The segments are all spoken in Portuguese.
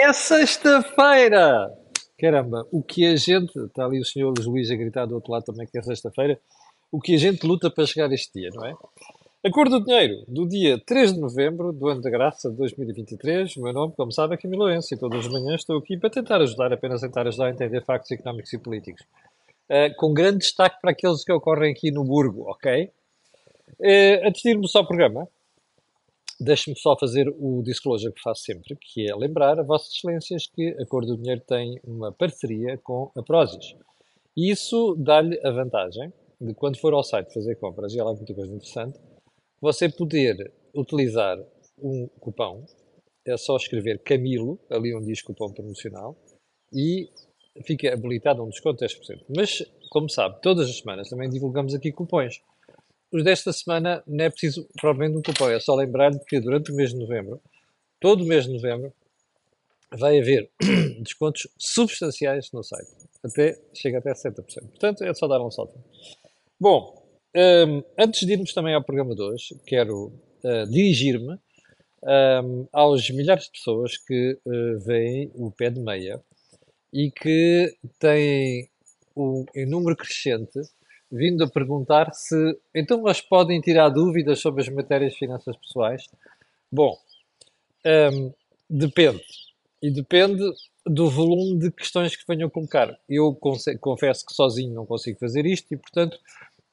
É sexta-feira! Caramba, o que a gente. Está ali o senhor Luís a gritar do outro lado também que é sexta-feira. O que a gente luta para chegar este dia, não é? A cor do dinheiro, do dia 3 de novembro do ano da graça de 2023. O meu nome, como sabe, é Camilo Lourenço e todas as manhãs estou aqui para tentar ajudar, apenas tentar ajudar a entender factos económicos e políticos. Uh, com grande destaque para aqueles que ocorrem aqui no Burgo, ok? Uh, antes de irmos ao programa, Deixe-me só fazer o disclosure que faço sempre, que é lembrar a Vossas Excelências que a Cor do Dinheiro tem uma parceria com a Prozis. E isso dá-lhe a vantagem de, quando for ao site fazer compras, e há lá muita coisa interessante, você poder utilizar um cupão, é só escrever Camilo, ali onde diz cupom promocional, e fica habilitado um desconto de 10%. Mas, como sabe, todas as semanas também divulgamos aqui cupons os desta semana não é preciso provavelmente um cupom, é só lembrar-lhe que durante o mês de novembro, todo o mês de novembro, vai haver descontos substanciais no site. Até, chega até 60%. Portanto, é só dar um salto. Bom, um, antes de irmos também ao programa de hoje, quero uh, dirigir-me um, aos milhares de pessoas que uh, veem o pé de meia e que têm um, um número crescente vindo a perguntar se então mas podem tirar dúvidas sobre as matérias de finanças pessoais. Bom, um, depende. E depende do volume de questões que venham colocar. Eu confesso que sozinho não consigo fazer isto e, portanto,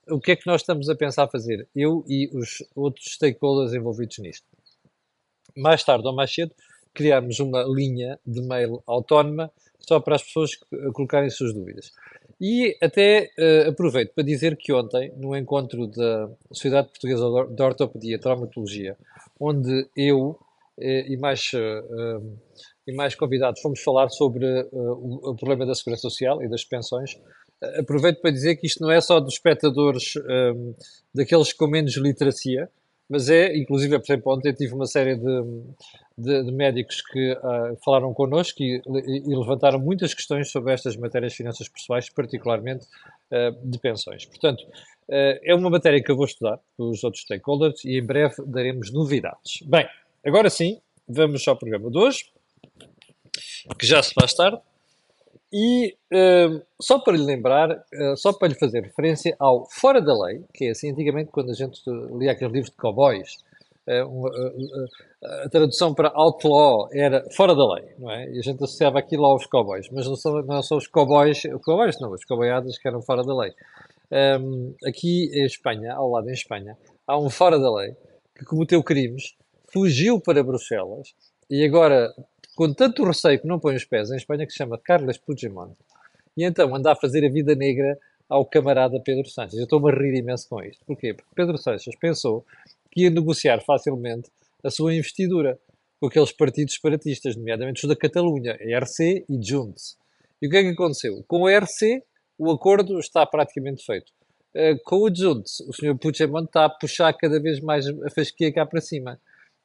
o que é que nós estamos a pensar fazer? Eu e os outros stakeholders envolvidos nisto. Mais tarde ou mais cedo, criarmos uma linha de mail autónoma só para as pessoas colocarem suas dúvidas. E até uh, aproveito para dizer que ontem, no encontro da Sociedade Portuguesa de Ortopedia e Traumatologia, onde eu uh, e, mais, uh, e mais convidados fomos falar sobre o, o, problema da segurança social e das pensões, aproveito para dizer que isto não é só dos espectadores daqueles com menos literacia, mas é, inclusive, por exemplo, ontem tive uma série de, de, de médicos que uh, falaram connosco e, e, levantaram muitas questões sobre estas matérias de finanças pessoais, particularmente uh, de pensões. Portanto, uh, é uma matéria que eu vou estudar com os outros stakeholders e em breve daremos novidades. Bem, agora sim, vamos ao programa de hoje, que já se faz tarde. E uh, só para lhe lembrar, uh, só para lhe fazer referência ao Fora da Lei, que é assim, antigamente quando a gente lia aqueles livros de cowboys, uh, a tradução para outlaw era fora da lei, não é? E a gente associava aquilo aos cowboys, mas não são, não são os cowboys, cowboys não, os cowboyadas que eram fora da lei. Um, aqui em Espanha, ao lado em Espanha, há um fora da lei que cometeu crimes, fugiu para Bruxelas e agora com tanto receio que não põe os pés em Espanha, que se chama Carles Puigdemont. E então anda a fazer a vida negra ao camarada Pedro Sánchez. Eu estou-me a rir imenso com isto. Porquê? Porque Pedro Sánchez pensou que ia negociar facilmente a sua investidura com aqueles partidos separatistas, nomeadamente os da Catalunha, ERC e Junts. E o que é que aconteceu? Com o ERC, o acordo está praticamente feito. Uh, com o Junts, o Sr. Puigdemont está a puxar cada vez mais a fasquia cá para cima.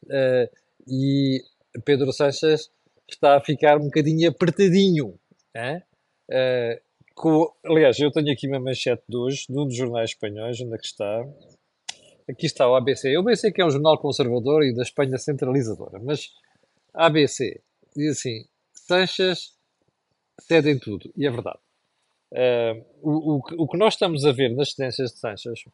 Uh, e Pedro Sánchez está a ficar um bocadinho apertadinho. Uh, com, aliás, eu tenho aqui uma manchete de hoje, de um dos jornais espanhóis, onde é que está? Aqui está o ABC. O ABC que é um jornal conservador e da Espanha centralizadora, mas ABC diz assim, Sanches cede em tudo, e é verdade. Uh, o, o, o, que nós estamos a ver nas tendências de Sanches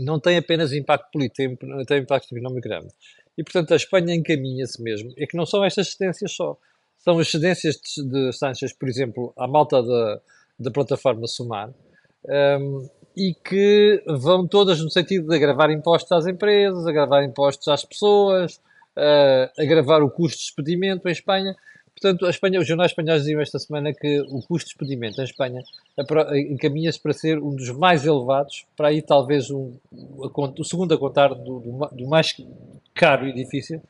não tem apenas impacto político, tem, impacto económico grande. E, portanto, a Espanha encaminha-se mesmo. É que não são estas cedências só. São as cedências de, de Sanches, por exemplo, à malta da, da plataforma Sumar, um, e que vão todas no sentido de agravar impostos às empresas, agravar impostos às pessoas, uh, agravar o custo de expedimento em Espanha. Portanto, a Espanha, os jornais espanhóis diziam esta semana que o custo de expedimento em Espanha encaminha-se para ser um dos mais elevados, para aí talvez um, o segundo a contar do, do, mais caro e difícil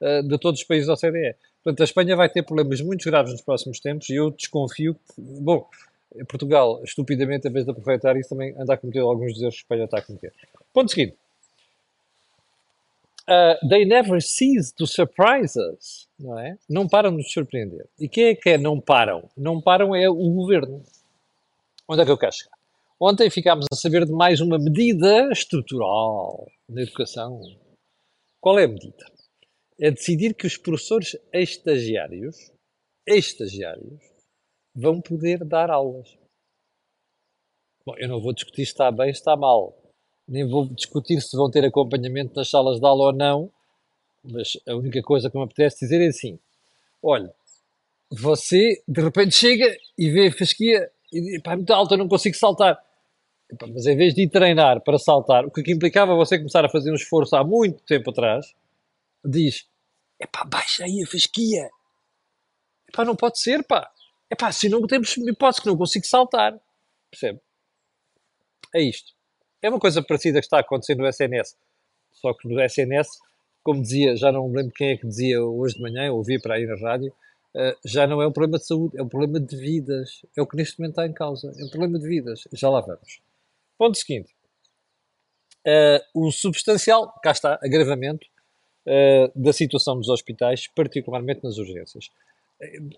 uh, de todos os países da OCDE. Portanto, a Espanha vai ter problemas muito graves nos próximos tempos e eu desconfio que, bom, Portugal, estupidamente, em vez de aproveitar isso, também anda a cometer alguns dos erros que a Espanha está a cometer. Ponto seguinte. Uh, they never cease to surprise us, não é? Não param de nos surpreender. E quem é que é não param? Não param é o governo. Onde é que eu quero chegar? Ontem ficámos a saber de mais uma medida estrutural na educação qual é a medida? é decidir que os professores estagiários, estagiários, vão poder dar aulas. Bom, eu não vou discutir se está bem, se está mal. Nem vou discutir se vão ter acompanhamento nas salas de aula ou não. Mas a única coisa que me apetece dizer é assim: olha, você de repente chega e vê a fasquia e diz, pá, é muito alta, eu não consigo saltar. Mas em vez de treinar para saltar, o que implicava você começar a fazer um esforço há muito tempo atrás, diz: epá, baixa aí a fasquia. Epá, não pode ser, pá. Epá, se não temos hipótese que não consigo saltar. Percebe? É isto. É uma coisa parecida que está acontecendo no SNS. Só que no SNS, como dizia, já não me lembro quem é que dizia hoje de manhã, ouvi para aí na rádio, uh, já não é um problema de saúde, é um problema de vidas. É o que neste momento está em causa. É um problema de vidas. Já lá vamos. Ponto seguinte. Uh, o substancial, cá está, agravamento uh, da situação dos hospitais, particularmente nas urgências.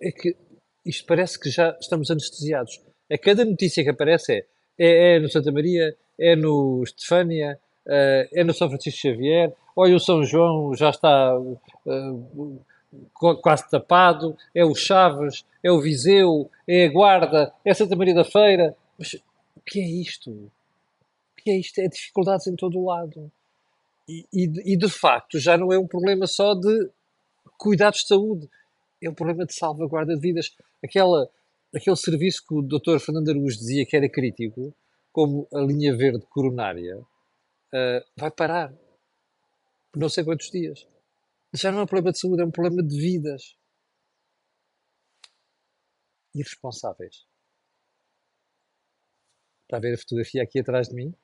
É que isto parece que já estamos anestesiados. A cada notícia que aparece é, é, é no Santa Maria, é no Estefânia, uh, é no São Francisco Xavier, olha o São João já está uh, quase tapado, é o Chaves, é o Viseu, é a Guarda, é Santa Maria da Feira. Mas o que é isto? O que é isto? É dificuldades em todo o lado. E, e, e de facto já não é um problema só de cuidados de saúde, é um problema de salvaguarda de vidas. Aquela, aquele serviço que o Dr. Fernando Araújo dizia que era crítico, como a linha verde coronária, uh, vai parar por não sei quantos dias. Já não é um problema de saúde, é um problema de vidas. Irresponsáveis. Está a ver a fotografia aqui atrás de mim?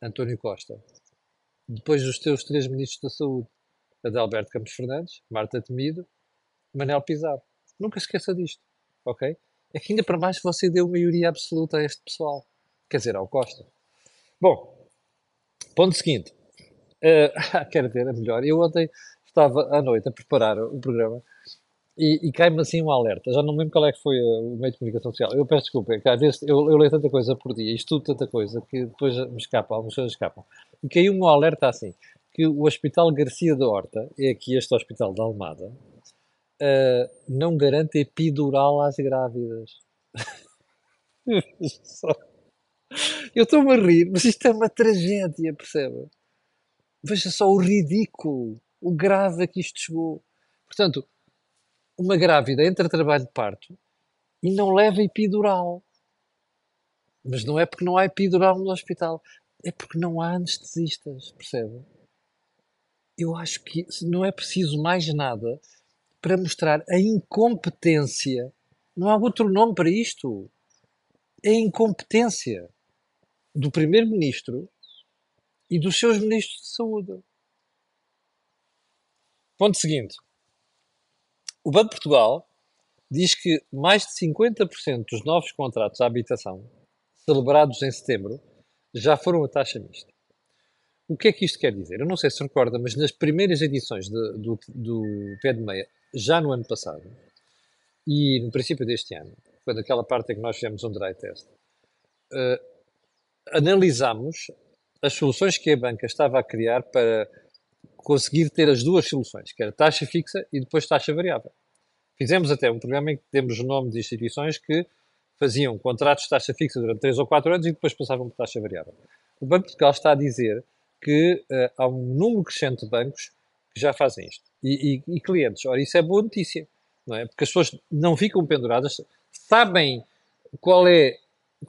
António Costa. Depois dos teus três ministros da Saúde, Adalberto Campos Fernandes, Marta Temido, Manel Pizarro. Nunca esqueça disto, ok? É que ainda para mais você deu maioria absoluta a este pessoal. Quer dizer, ao Costa. Bom, ponto seguinte. Uh, quero ver, é melhor. Eu ontem estava à noite a preparar o programa e, e cai-me assim um alerta. Já não me lembro qual é que foi o meio de comunicação social. Eu peço desculpa, é que às vezes eu, eu leio tanta coisa por dia, estudo tanta coisa, que depois me escapa, algumas coisas escapam. E caiu um alerta assim, que o Hospital Garcia da Horta, é aqui este hospital da Almada, uh, não garante epidural às grávidas. eu estou-me a rir, mas isto é uma tragédia, percebe? Veja só o ridículo, o grave a que isto chegou. Portanto, uma grávida entra a trabalho de parto e não leva epidural. Mas não é porque não há epidural no hospital, é porque não há anestesistas, percebe? Eu acho que não é preciso mais nada para mostrar a incompetência. Não há outro nome para isto. É incompetência do Primeiro-Ministro e dos seus ministros de saúde. Ponto seguinte. O Banco de Portugal diz que mais de 50% dos novos contratos à habitação celebrados em setembro já foram a taxa mista. O que é que isto quer dizer? Eu não sei se recorda, mas nas primeiras edições de, do, do pé de meia, já no ano passado, e no princípio deste ano, quando aquela parte em que nós fizemos um dry test, uh, analisámos as soluções que a banca estava a criar para conseguir ter as duas soluções, que era taxa fixa e depois taxa variável. Fizemos até um programa em que temos o nome de instituições que faziam contratos de taxa fixa durante 3 ou 4 anos e depois passavam por taxa variável. O Banco de Portugal está a dizer que uh, há um número crescente de bancos que já fazem isto. E, e, e, clientes. Ora, isso é boa notícia, não é? Porque as pessoas não ficam penduradas, sabem qual é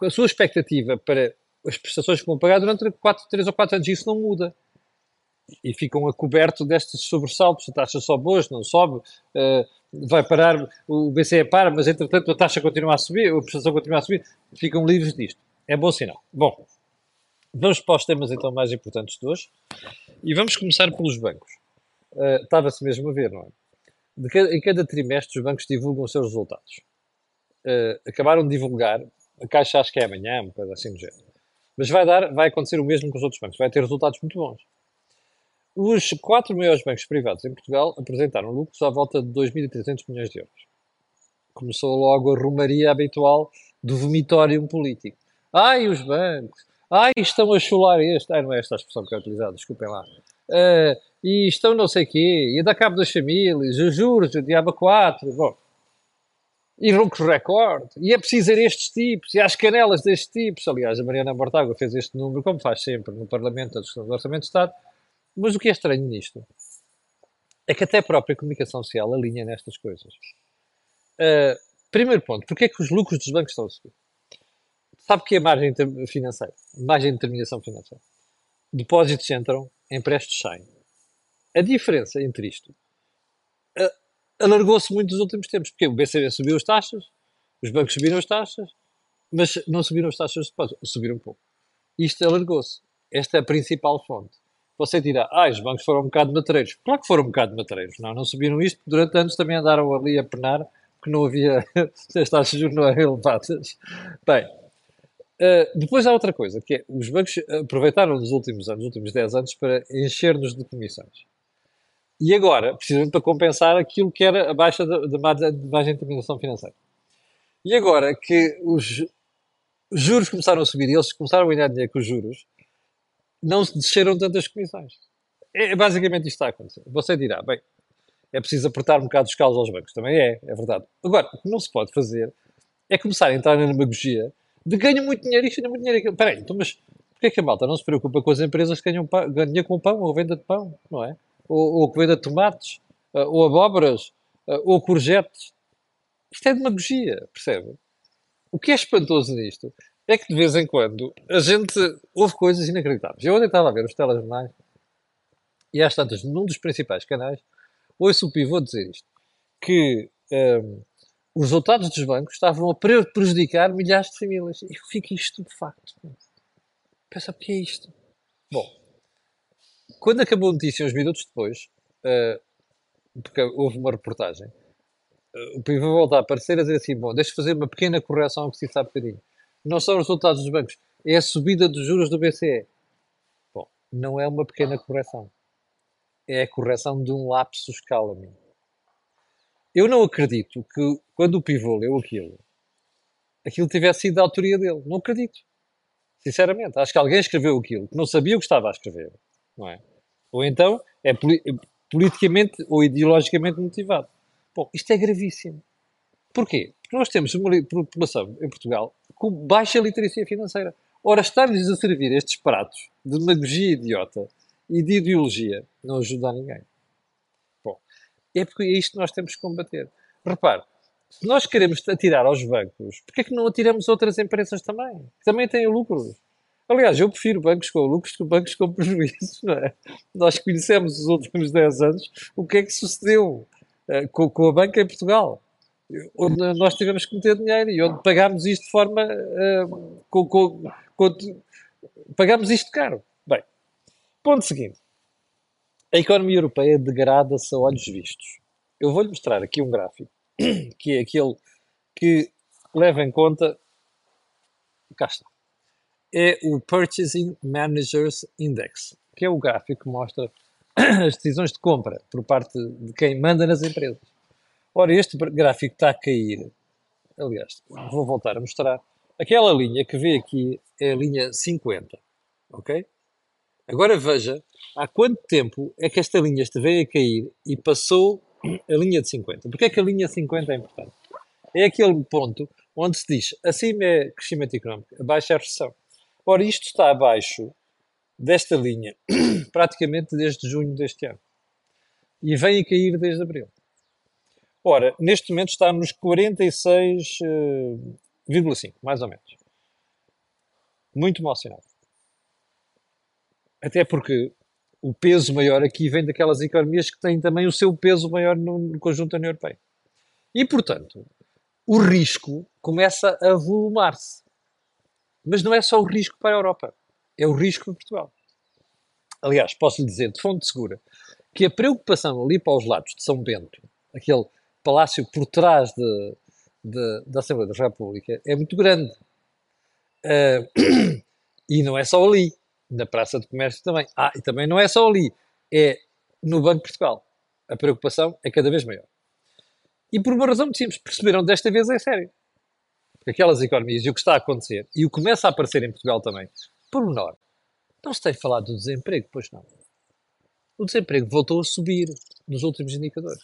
a sua expectativa para as prestações que vão pagar durante 4, 3 ou 4 anos. Isso não muda. E ficam a coberto destes sobressaltos. A taxa sobe hoje, não sobe, uh, vai parar, o BCE para, mas entretanto a taxa continua a subir, a prestação continua a subir. Ficam livres disto. É bom sinal. Bom, vamos para os temas então mais importantes de hoje. E vamos começar pelos bancos. Uh, Estava-se mesmo a ver, não é? Cada, em cada trimestre os bancos divulgam os seus resultados. Uh, acabaram de divulgar, a Caixa acho que é amanhã, uma coisa assim do género. Mas vai, dar, vai acontecer o mesmo com os outros bancos, vai ter resultados muito bons. Os quatro maiores bancos privados em Portugal apresentaram lucros à volta de 2.300 milhões de euros. Começou logo a rumaria habitual do vomitório político. Ai, os bancos! Ai, estão a chular este! Ai, não é esta a expressão que é utilizada, desculpem lá. Uh, e estão não sei quê, e a dar cabo das famílias, os juros, o diabo 4, bom, e lucros recorde, e é preciso ter estes tipos, e as canelas destes tipos. Aliás, a Mariana Mortágua fez este número, como faz sempre no Parlamento da Discussão do Orçamento de Estado, mas o que é estranho nisto é que até a própria comunicação social alinha nestas coisas. Uh, primeiro ponto, porque é que os lucros dos bancos estão a subir? Sabe o que é margem financeira? Margem de determinação financeira. Depósitos entram, empréstimos saem. A diferença entre isto uh, alargou-se muito nos últimos tempos, porque o BCB subiu as taxas, os bancos subiram as taxas, mas não subiram as taxas de depósito, subiram um pouco. Isto alargou-se. Esta é a principal fonte. Você dirá, ah, os bancos foram um bocado matreiros. Claro que foram um bocado matreiros. Não, não subiram isto, durante anos também andaram ali a penar, porque não havia, as taxas de juros não eram elevadas. Bem, uh, depois há outra coisa, que é, os bancos aproveitaram nos últimos anos, nos últimos 10 anos, para encher-nos de comissões. E agora, precisamente para compensar aquilo que era a baixa da, da margem de determinação financeira. E agora que os juros começaram a subir e eles começaram a ganhar dinheiro com os juros, não se desceram tantas comissões. É, basicamente isto está a acontecer. Você dirá, bem, é preciso apertar um bocado os calos aos bancos. Também é, é verdade. Agora, o que não se pode fazer é começar a entrar na demagogia de ganho muito dinheiro isto, ganho muito dinheiro Espera aí, então, mas porquê é que a malta não se preocupa com as empresas que ganham, ganham dinheiro com o pão ou venda de pão, não é? Ou, ou venda tomates, eh, ou abóboras, eh, ou courgettes. Isto é demagogia, percebe? O que é espantoso nisto é que de vez em quando a gente ouve coisas inacreditáveis. Eu ontem estava a ver os telejornais e às tantas, num dos principais canais, ouço o pivô dizer isto, que um, ehm, os resultados dos bancos estavam a prejudicar milhares de famílias. Eu fico estupefacto. Pensa, o que é isto? Bom, quando acabou a notícia, uns minutos depois, uh, porque houve uma reportagem, uh, o pivô volta a aparecer a dizer assim: bom, deixa fazer uma pequena correção ao que se sabe bocadinho. Não são os resultados dos bancos, é a subida dos juros do BCE. Bom, não é uma pequena correção. É a correção de um lapsus calami. Eu não acredito que, quando o pivô leu aquilo, aquilo tivesse sido da autoria dele. Não acredito. Sinceramente. Acho que alguém escreveu aquilo que não sabia o que estava a escrever. Não é? Ou então é politicamente ou ideologicamente motivado. Bom, isto é gravíssimo. Porquê? Porque nós temos uma população em Portugal com baixa literacia financeira. Ora, estar-lhes a servir estes pratos de demagogia idiota e de ideologia não ajuda a ninguém. Bom, é porque é isto que nós temos que combater. Repare, se nós queremos atirar aos bancos, porquê é que não atiramos outras empresas também? Que também têm lucros. Aliás, eu prefiro bancos com lucros que bancos com prejuízos, é? Nós conhecemos nos últimos 10 anos o que é que sucedeu uh, com, com, a banca em Portugal, onde nós tivemos que meter dinheiro e onde pagámos isto de forma. Uh, com, com, com, pagámos isto caro. Bem, ponto seguinte. A economia europeia degrada-se a olhos vistos. Eu vou-lhe mostrar aqui um gráfico, que é aquele que leva em conta. Cá está é o Purchasing Managers Index, que é o gráfico que mostra as decisões de compra por parte de quem manda nas empresas. Ora, este gráfico está a cair. Aliás, vou voltar a mostrar. Aquela linha que vê aqui é a linha 50. Ok? Agora veja há quanto tempo é que esta linha veio a cair e passou a linha de 50. Porquê é que a linha 50 é importante? É aquele ponto onde se diz acima é crescimento económico, abaixo é recessão. Ora, isto está abaixo desta linha praticamente desde junho deste ano. E vem a cair desde abril. Ora, neste momento está nos 46,5, eh, mais ou menos. Muito mal sinal. Até porque o peso maior aqui vem daquelas economias que têm também o seu peso maior no, conjunto da União Europeia. E, portanto, o risco começa a volumar-se. Mas não é só o risco para a Europa, é o risco para Portugal. Aliás, posso lhe dizer de fonte segura que a preocupação ali para os lados de São Bento, aquele palácio por trás de, de, da Assembleia da República, é muito grande. Uh, e não é só ali, na Praça de Comércio também. Ah, e também não é só ali, é no Banco de Portugal. A preocupação é cada vez maior. E por uma razão muito simples, perceberam desta vez é sério aquelas economias e o que está a acontecer, e o que começa a aparecer em Portugal também, por menor, não se tem falado do desemprego, pois não. o desemprego voltou a subir nos últimos indicadores.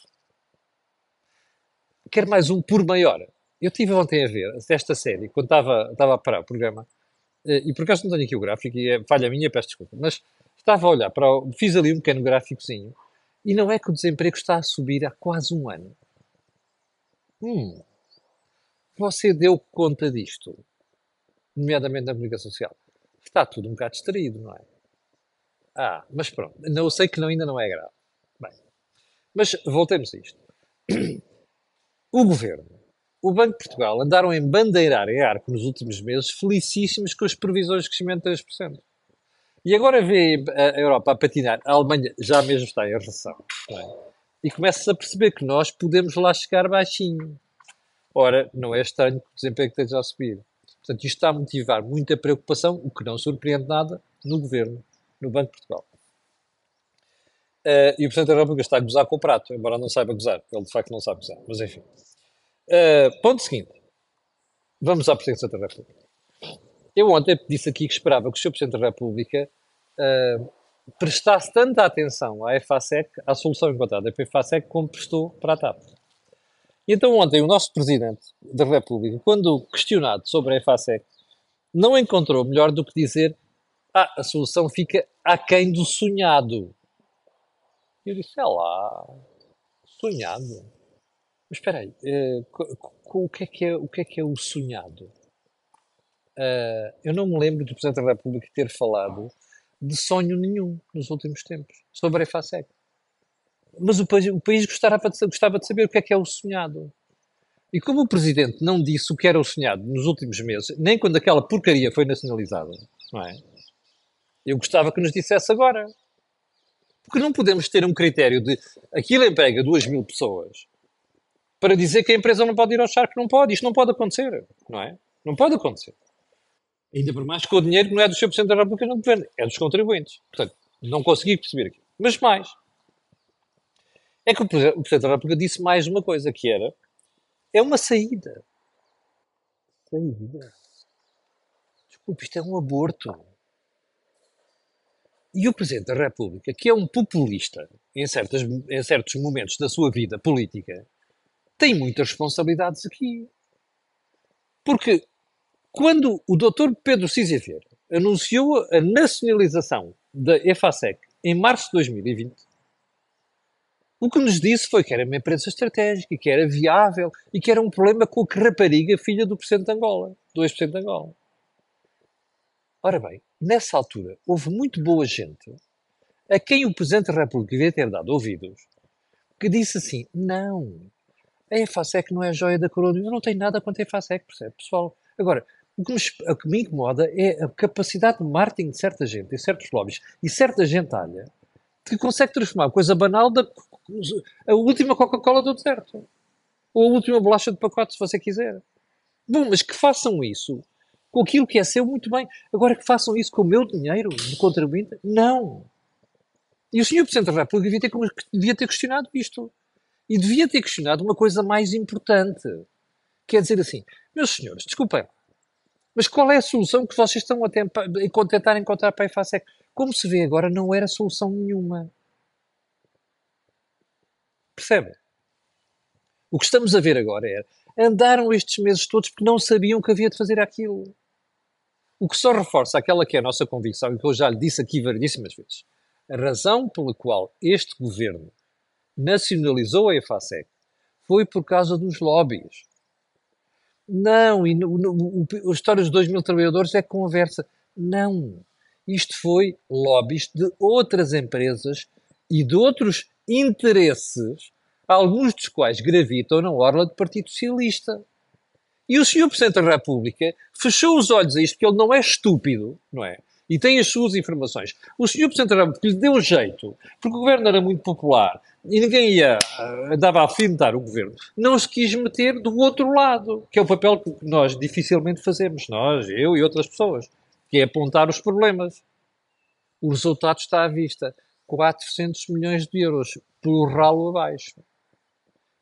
Quer mais um por maior. Eu tive ontem a ver esta série, quando estava, estava a parar o programa, eh, e por acaso não tenho aqui o gráfico, e é falha minha, peço desculpa, mas estava a olhar para o, fiz ali um pequeno gráficozinho, e não é que o desemprego está a subir há quase um ano. Hum, você deu conta disto, nomeadamente na comunicação social. Está tudo um bocado distraído, não é? Ah, mas pronto, eu sei que não, ainda não é grave. Bem, mas voltemos a isto. O governo, o Banco de Portugal andaram em bandeirar em arco nos últimos meses, felicíssimos com as previsões de crescimento de 3%. E agora vê a Europa a patinar, a Alemanha já mesmo está em recessão. É? E começa-se a perceber que nós podemos lá chegar baixinho. Ora, não é estranho que o desemprego esteja a subir. Portanto, isto está a motivar muita preocupação, o que não surpreende nada no governo no Banco de Portugal. Uh, e o Presidente da República está a gozar com o prato, embora não saiba gozar. Ele de facto não sabe gozar, mas enfim. Uh, ponto seguinte. Vamos à Presidência da República. Eu ontem disse aqui que esperava que o Sr. Presidente da República uh, prestasse tanta atenção à EFASEC, à solução encontrada pela EFASEC, como prestou para a TAP. Então ontem o nosso Presidente da República, quando questionado sobre a EFASEC, não encontrou melhor do que dizer ah, a solução fica aquém do sonhado. Eu disse, é lá, sonhado. Mas espera aí, uh, o, que é que é, o que é que é o sonhado? Uh, eu não me lembro do Presidente da República ter falado de sonho nenhum nos últimos tempos sobre a EFASEC. Mas o país, o país gostava, de, gostava de saber o que é que é o sonhado. E como o Presidente não disse o que era o sonhado nos últimos meses, nem quando aquela porcaria foi nacionalizada, não é? Eu gostava que nos dissesse agora. Porque não podemos ter um critério de aquilo emprega duas mil pessoas para dizer que a empresa não pode ir ao charco. Não pode. Isto não pode acontecer. Não é? Não pode acontecer. Ainda por mais que o dinheiro não é do Sr. Presidente da República, não governo, é dos contribuintes. Portanto, não consegui perceber aqui. Mas mais. É que o Presidente da República disse mais uma coisa, que era é uma saída. Saída. Desculpe, isto é um aborto. E o Presidente da República, que é um populista em, certas, em certos momentos da sua vida política, tem muitas responsabilidades aqui. Porque quando o Dr. Pedro Cisa anunciou a nacionalização da EFASEC em março de 2020, o que nos disse foi que era uma empresa estratégica, que era viável e que era um problema com a rapariga filha do Presidente de Angola, do ex-Presidente de Angola. Ora bem, nessa altura, houve muito boa gente a quem o Presidente da República devia ter dado ouvidos, que disse assim: não, a EFASEC não é a joia da coroa, eu não tenho nada contra a EFASEC, percebe, pessoal? Agora, o que, me, o que me incomoda é a capacidade de marketing de certa gente, e certos lobbies, e certa gente alha, que consegue transformar coisa banal da a última Coca-Cola do deserto. Ou a última bolacha de pacote, se você quiser. Bom, mas que façam isso com aquilo que é seu, muito bem. Agora que façam isso com o meu dinheiro de contribuinte, não. E o Sr. Presidente da República devia ter, devia ter questionado isto. E devia ter questionado uma coisa mais importante. Quer dizer assim, meus senhores, desculpem, mas qual é a solução que vocês estão a tentar, encontrar para a EFASEC? Como se vê agora, não era solução nenhuma. Percebe? O que estamos a ver agora é andaram estes meses todos porque não sabiam que havia de fazer aquilo. O que só reforça aquela que é a nossa convicção e que eu já lhe disse aqui variedíssimas vezes. A razão pela qual este governo nacionalizou a EFASEC foi por causa dos lobbies. Não, e no, no, o, a história dos 2 mil trabalhadores é conversa. Não. Isto foi lobbies de outras empresas e de outros interesses, alguns dos quais gravitam na orla do Partido Socialista. E o Sr. Presidente da República fechou os olhos a isto, porque ele não é estúpido, não é? E tem as suas informações. O Sr. Presidente da República lhe deu jeito, porque o governo era muito popular e ninguém ia, uh, dava a afinetar o governo. Não se quis meter do outro lado, que é o papel que nós dificilmente fazemos, nós, eu e outras pessoas, que é apontar os problemas. O resultado está à vista. 400 milhões de euros por ralo abaixo.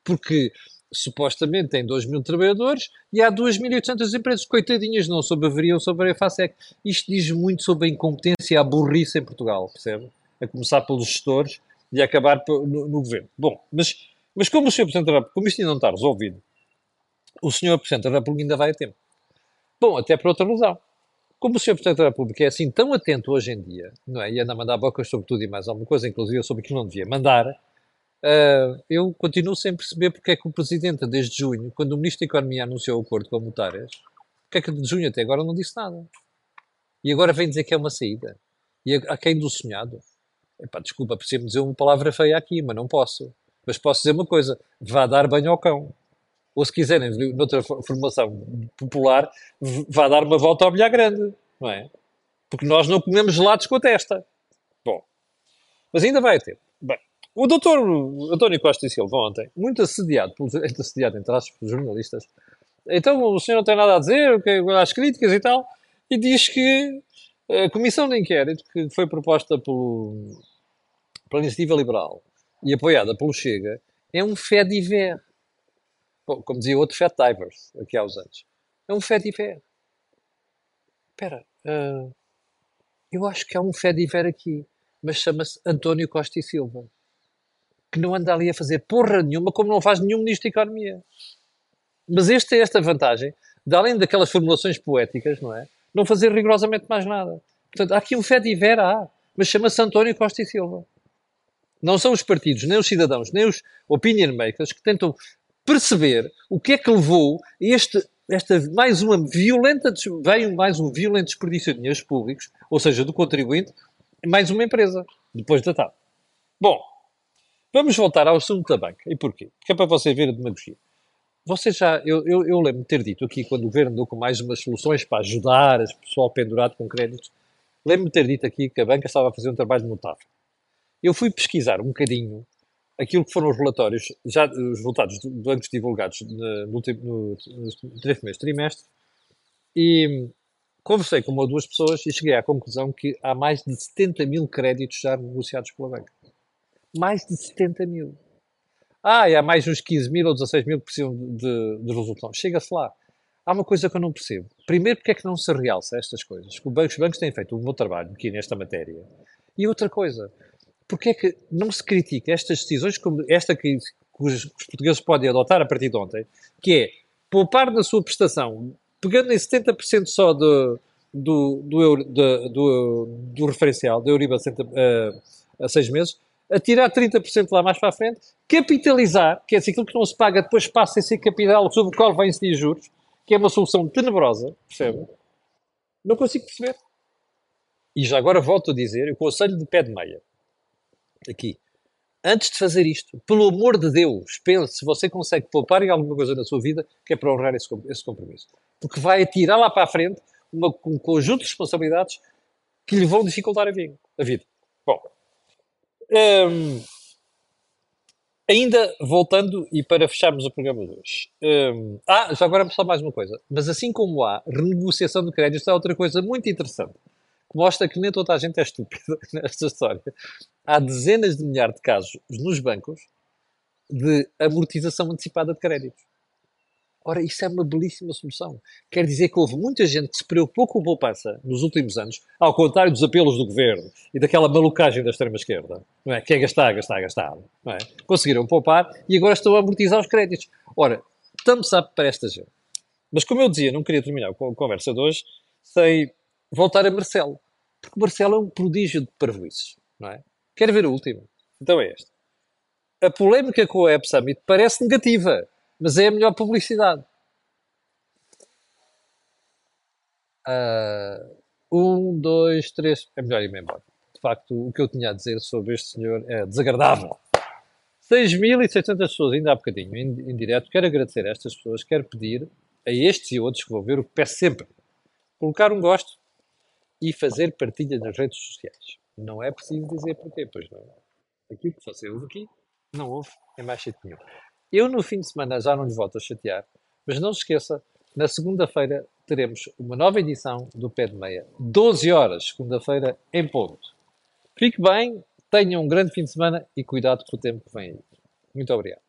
Porque supostamente tem 2 mil trabalhadores e há 2.800 empresas. Coitadinhas, não sobreviveriam sobre a EFASEC. Isto diz muito sobre a incompetência e a burrice em Portugal, percebe? a começar pelos gestores e a acabar no, no governo. Bom, mas, mas como o Sr. Presidente da República, como isto ainda não está resolvido, o Sr. Presidente da República ainda vai a tempo. Bom, até por outra razão. Como o Sr. Presidente da República é assim tão atento hoje em dia, não é? E anda a mandar bocas sobre tudo e mais alguma coisa, inclusive sobre que não devia mandar, uh, eu continuo sem perceber porque é que o Presidente, desde junho, quando o Ministro da Economia anunciou o acordo com a Mutares, porque é que de junho até agora não disse nada? E agora vem dizer que é uma saída. E a quem do sonhado? Epá, desculpa, preciso dizer uma palavra feia aqui, mas não posso. Mas posso dizer uma coisa: vá dar banho ao cão. Ou se quiserem, noutra formação popular, vá dar uma volta ao bilhar grande, não é? Porque nós não comemos gelados com a testa. Bom, mas ainda vai ter. Bem, o doutor António Costa e Silva ontem, muito assediado, pelos, assediado entre aspas, pelos jornalistas, então o senhor não tem nada a dizer, as críticas e tal, e diz que a comissão de inquérito que foi proposta pelo, pela Iniciativa Liberal e apoiada pelo Chega é um fé diver como dizia outro, Fat Divers, aqui há uns anos. É um Fediver. Espera, uh, eu acho que há um Fediver aqui, mas chama-se António Costa e Silva, que não anda ali a fazer porra nenhuma, como não faz nenhum Ministro da Economia. Mas este tem esta vantagem, de além daquelas formulações poéticas, não é? Não fazer rigorosamente mais nada. Portanto, há aqui um Fediver, há, mas chama-se António Costa e Silva. Não são os partidos, nem os cidadãos, nem os opinion makers que tentam perceber o que é que levou este, esta mais uma violenta, veio mais um violento desperdício de dinheiros públicos, ou seja, do contribuinte, mais uma empresa, depois da TAP. Bom, vamos voltar ao assunto da banca. E porquê? Porque é para você ver a demagogia. Você já, eu, eu, eu lembro de ter dito aqui, quando o governo andou com mais umas soluções para ajudar o pessoal pendurado com créditos, lembro-me de ter dito aqui que a banca estava a fazer um trabalho notável. Eu fui pesquisar um bocadinho aquilo que foram os relatórios, já os resultados de bancos divulgados no, no, no primeiro trimestre, e conversei com uma ou duas pessoas e cheguei à conclusão que há mais de 70 mil créditos já negociados pela banca. Mais de 70 mil. Ah, e há mais uns 15 mil ou 16 mil que precisam de, de resolução. Chega-se lá. Há uma coisa que eu não percebo. Primeiro, porque é que não se realça estas coisas? Os bancos têm feito um bom trabalho aqui nesta matéria. E outra coisa, porque é que não se critica estas decisões como esta que, que os, portugueses podem adotar a partir de ontem, que é poupar na sua prestação, pegando em 70% só do, do, do, do, do, referencial, da Euribor a, a seis meses, a tirar 30% lá mais para a frente, capitalizar, que é assim, aquilo que não se paga depois passa a ser capital sobre o qual vai incidir juros, que é uma solução tenebrosa, percebe? Não consigo perceber. E já agora volto a dizer, o conselho de pé de meia aqui. Antes de fazer isto, pelo amor de Deus, pense se você consegue poupar em alguma coisa na sua vida que é para honrar esse, esse compromisso. Porque vai atirar lá para a frente uma, um conjunto de responsabilidades que lhe vão dificultar a vida. A vida. Bom, hum, ainda voltando e para fecharmos o programa de hoje. Hum, ah, já agora só mais uma coisa. Mas assim como há renegociação de créditos, há outra coisa muito interessante mostra que nem toda a gente é estúpida nesta história. Há dezenas de milhares de casos nos bancos de amortização antecipada de créditos. Ora, isso é uma belíssima solução. Quer dizer que houve muita gente que se preocupou com a poupança nos últimos anos, ao contrário dos apelos do governo e daquela malucagem da extrema-esquerda, não é? Que é gastar, gastar, gastar, não é? Conseguiram poupar e agora estão a amortizar os créditos. Ora, estamos up para esta gente. Mas como eu dizia, não queria terminar a conversa de hoje sem voltar a Marcelo. Porque Marcelo é um prodígio de parvoices, não é? Quer ver o último? Então é este. A polémica com o Web Summit parece negativa, mas é a melhor publicidade. Uh, um, dois, três. É melhor ir-me embora. De facto, o que eu tinha a dizer sobre este senhor é desagradável. 6.600 pessoas, ainda há bocadinho, em, em direto. Quero agradecer a estas pessoas, quero pedir a estes e outros que vão ver o que peço sempre. Colocar um gosto e fazer partilha nas redes sociais. Não é preciso dizer porquê, pois não. Aquilo que você ouve aqui, não houve em mais sítio nenhum. Eu no fim de semana já não lhe volto a chatear, mas não se esqueça, na segunda-feira teremos uma nova edição do Pé de Meia. 12 horas, segunda-feira, em ponto. Fique bem, tenha um grande fim de semana e cuidado com o tempo que vem aí. Muito obrigado.